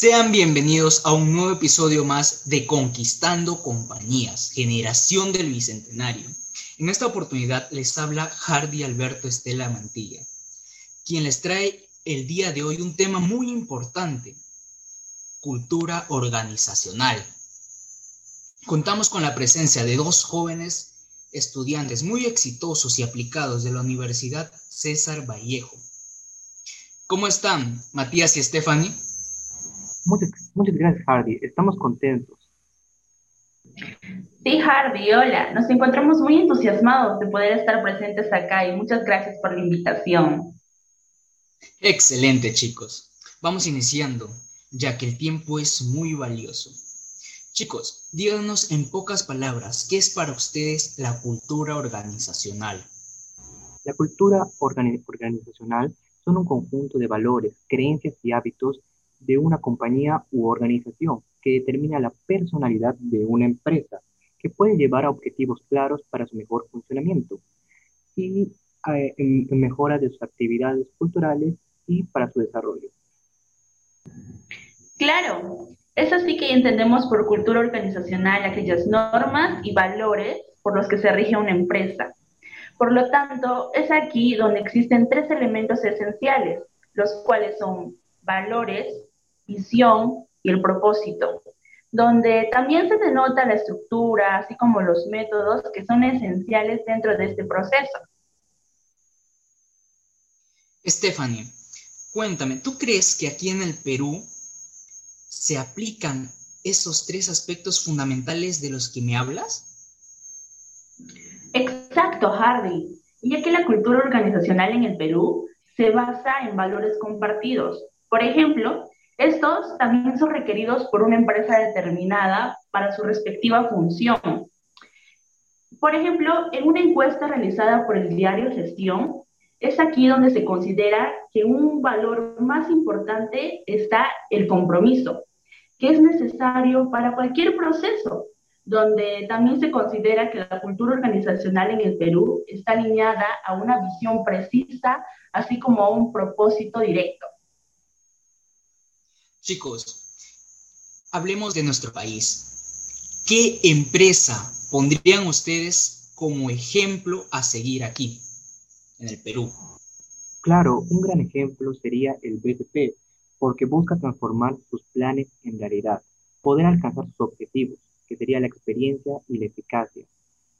Sean bienvenidos a un nuevo episodio más de Conquistando Compañías, generación del Bicentenario. En esta oportunidad les habla Hardy Alberto Estela Mantilla, quien les trae el día de hoy un tema muy importante, cultura organizacional. Contamos con la presencia de dos jóvenes estudiantes muy exitosos y aplicados de la Universidad César Vallejo. ¿Cómo están, Matías y Stephanie? Muchas, muchas gracias, Hardy. Estamos contentos. Sí, Hardy, hola. Nos encontramos muy entusiasmados de poder estar presentes acá y muchas gracias por la invitación. Excelente, chicos. Vamos iniciando, ya que el tiempo es muy valioso. Chicos, díganos en pocas palabras, ¿qué es para ustedes la cultura organizacional? La cultura organizacional son un conjunto de valores, creencias y hábitos de una compañía u organización que determina la personalidad de una empresa, que puede llevar a objetivos claros para su mejor funcionamiento y eh, mejora de sus actividades culturales y para su desarrollo. Claro, es así que entendemos por cultura organizacional aquellas normas y valores por los que se rige una empresa. Por lo tanto, es aquí donde existen tres elementos esenciales, los cuales son valores, visión y el propósito, donde también se denota la estructura, así como los métodos que son esenciales dentro de este proceso. Stephanie, cuéntame, ¿tú crees que aquí en el Perú se aplican esos tres aspectos fundamentales de los que me hablas? Exacto, Hardy. Ya que la cultura organizacional en el Perú se basa en valores compartidos. Por ejemplo, estos también son requeridos por una empresa determinada para su respectiva función. Por ejemplo, en una encuesta realizada por el diario Gestión, es aquí donde se considera que un valor más importante está el compromiso, que es necesario para cualquier proceso, donde también se considera que la cultura organizacional en el Perú está alineada a una visión precisa, así como a un propósito directo. Chicos, hablemos de nuestro país. ¿Qué empresa pondrían ustedes como ejemplo a seguir aquí, en el Perú? Claro, un gran ejemplo sería el BTP, porque busca transformar sus planes en realidad, poder alcanzar sus objetivos, que sería la experiencia y la eficacia.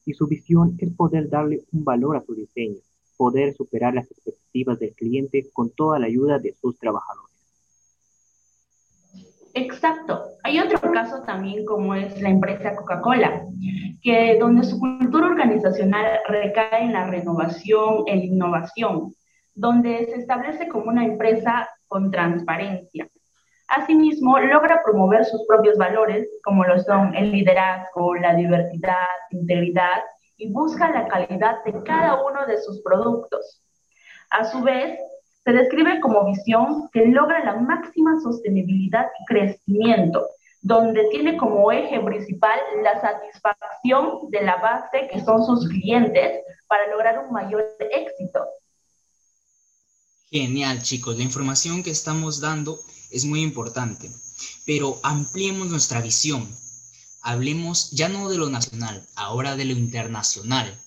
Y su visión es poder darle un valor a su diseño, poder superar las expectativas del cliente con toda la ayuda de sus trabajadores. Exacto. Hay otro caso también como es la empresa Coca-Cola, que donde su cultura organizacional recae en la renovación, en la innovación, donde se establece como una empresa con transparencia. Asimismo, logra promover sus propios valores, como lo son el liderazgo, la diversidad, integridad, y busca la calidad de cada uno de sus productos. A su vez, se describe como visión que logra la máxima sostenibilidad y crecimiento, donde tiene como eje principal la satisfacción de la base que son sus clientes para lograr un mayor éxito. Genial, chicos. La información que estamos dando es muy importante, pero ampliemos nuestra visión. Hablemos ya no de lo nacional, ahora de lo internacional.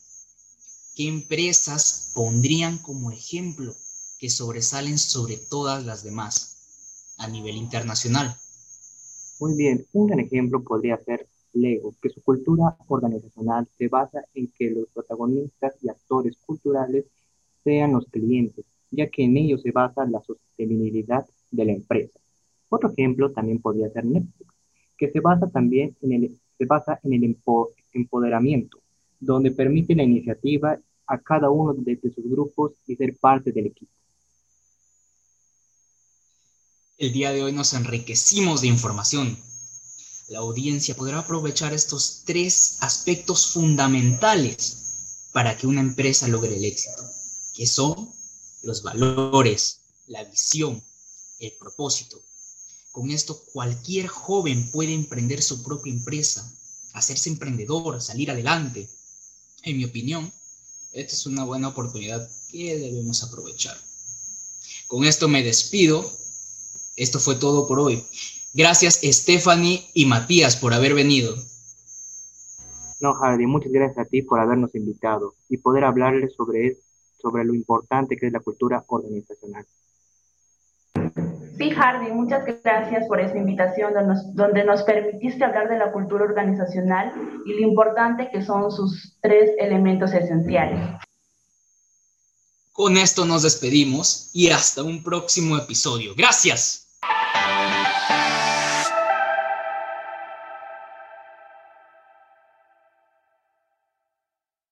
¿Qué empresas pondrían como ejemplo que sobresalen sobre todas las demás a nivel internacional. Muy bien, un gran ejemplo podría ser Lego, que su cultura organizacional se basa en que los protagonistas y actores culturales sean los clientes, ya que en ello se basa la sostenibilidad de la empresa. Otro ejemplo también podría ser Netflix, que se basa también en el, se basa en el empoderamiento, donde permite la iniciativa a cada uno de sus grupos y ser parte del equipo. El día de hoy nos enriquecimos de información. La audiencia podrá aprovechar estos tres aspectos fundamentales para que una empresa logre el éxito, que son los valores, la visión, el propósito. Con esto cualquier joven puede emprender su propia empresa, hacerse emprendedor, salir adelante. En mi opinión, esta es una buena oportunidad que debemos aprovechar. Con esto me despido esto fue todo por hoy. Gracias Stephanie y Matías por haber venido. No, Hardy, muchas gracias a ti por habernos invitado y poder hablarles sobre, sobre lo importante que es la cultura organizacional. Sí, Hardy, muchas gracias por esta invitación donde nos, donde nos permitiste hablar de la cultura organizacional y lo importante que son sus tres elementos esenciales. Con esto nos despedimos y hasta un próximo episodio. Gracias.